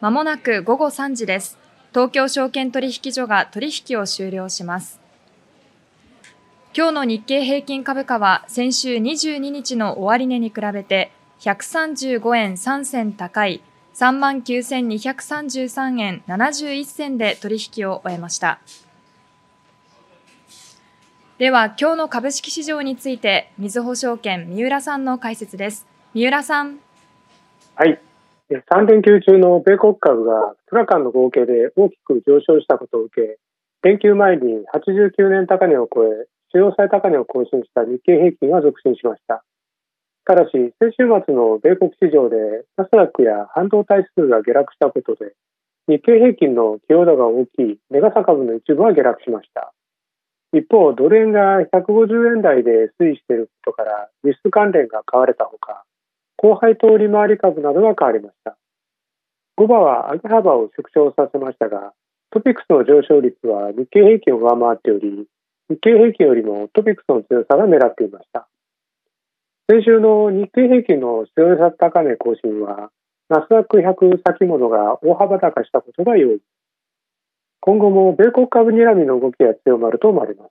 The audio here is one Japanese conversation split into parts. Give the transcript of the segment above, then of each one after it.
まもなく午後3時です。東京証券取引所が取引を終了します。今日の日経平均株価は先週22日の終値に比べて135円3銭高い39,233円71銭で取引を終えました。では今日の株式市場について、みずほ証券三浦さんの解説です。三浦さん。はい。3連休中の米国株が2日間の合計で大きく上昇したことを受け、連休前に89年高値を超え、主要最高値を更新した日経平均は続伸しました。ただし、先週末の米国市場でナスダックや半導体指数が下落したことで、日経平均の寄与度が大きいメガサ株の一部は下落しました。一方、ドル円が150円台で推移していることから、輸出関連が買われたほか、後輩と利回り株などが変わりました。5場は上げ幅を縮小させましたが、トピックスの上昇率は日経平均を上回っており、日経平均よりもトピックスの強さが目立っていました。先週の日経平均の強さ高値更新は、ナスダック100先物が大幅高したことが要因。今後も米国株睨みの動きが強まると思われます。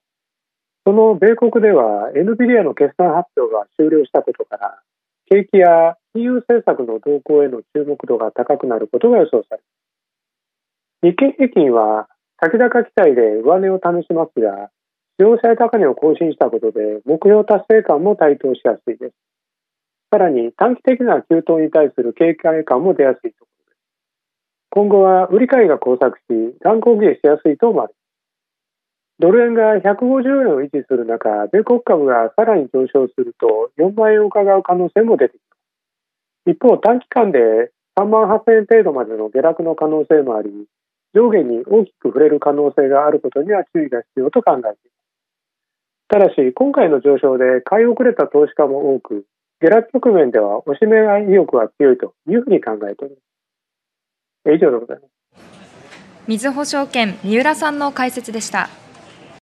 その米国では NVIDIA の決算発表が終了したことから、景気や金融政策の動向への注目度が高くなることが予想され日経平均は先高期待で上値を試しますが、両者高値を更新したことで目標達成感も台頭しやすいです。さらに短期的な急騰に対する警戒感も出やすいところです。今後は売り買いが交錯し、乱高下しやすいと思われます。ドル円が150円を維持する中、米国株がさらに上昇すると4万円を伺う可能性も出てきます。一方、短期間で3万8000円程度までの下落の可能性もあり、上下に大きく触れる可能性があることには注意が必要と考えています。ただし、今回の上昇で買い遅れた投資家も多く、下落局面ではおしめ買い意欲が強いというふうに考えております。以上でございます。みずほ証券三浦さんの解説でした。